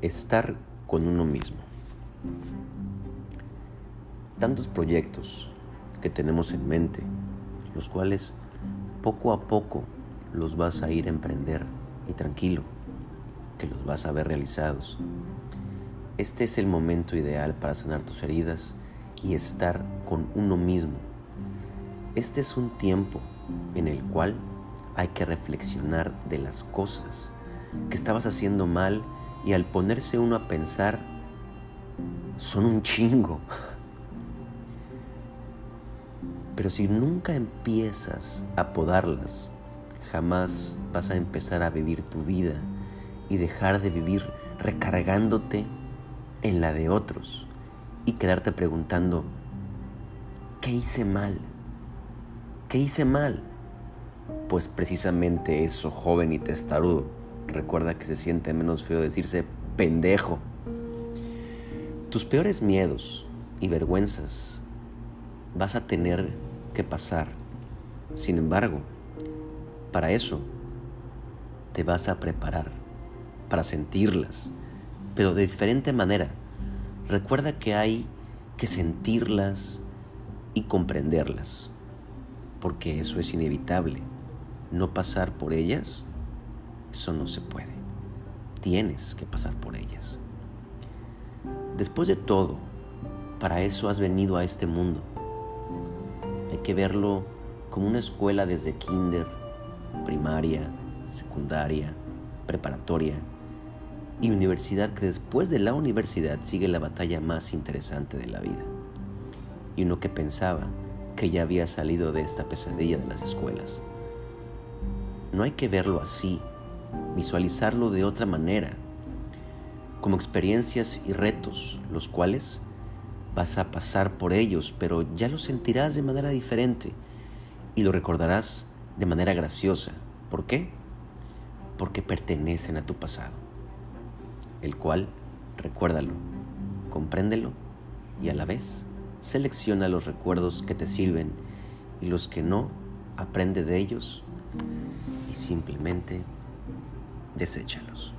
Estar con uno mismo. Tantos proyectos que tenemos en mente, los cuales poco a poco los vas a ir a emprender y tranquilo, que los vas a ver realizados. Este es el momento ideal para sanar tus heridas y estar con uno mismo. Este es un tiempo en el cual hay que reflexionar de las cosas que estabas haciendo mal y al ponerse uno a pensar, son un chingo. Pero si nunca empiezas a podarlas, jamás vas a empezar a vivir tu vida y dejar de vivir recargándote en la de otros y quedarte preguntando, ¿qué hice mal? ¿Qué hice mal? Pues precisamente eso, joven y testarudo. Recuerda que se siente menos feo decirse pendejo. Tus peores miedos y vergüenzas vas a tener que pasar. Sin embargo, para eso te vas a preparar, para sentirlas, pero de diferente manera. Recuerda que hay que sentirlas y comprenderlas, porque eso es inevitable. No pasar por ellas, eso no se puede. Tienes que pasar por ellas. Después de todo, para eso has venido a este mundo. Hay que verlo como una escuela desde kinder, primaria, secundaria, preparatoria y universidad que después de la universidad sigue la batalla más interesante de la vida. Y uno que pensaba que ya había salido de esta pesadilla de las escuelas. No hay que verlo así, visualizarlo de otra manera, como experiencias y retos, los cuales vas a pasar por ellos, pero ya lo sentirás de manera diferente y lo recordarás de manera graciosa. ¿Por qué? Porque pertenecen a tu pasado, el cual, recuérdalo, compréndelo y a la vez selecciona los recuerdos que te sirven y los que no, aprende de ellos y simplemente deséchalos.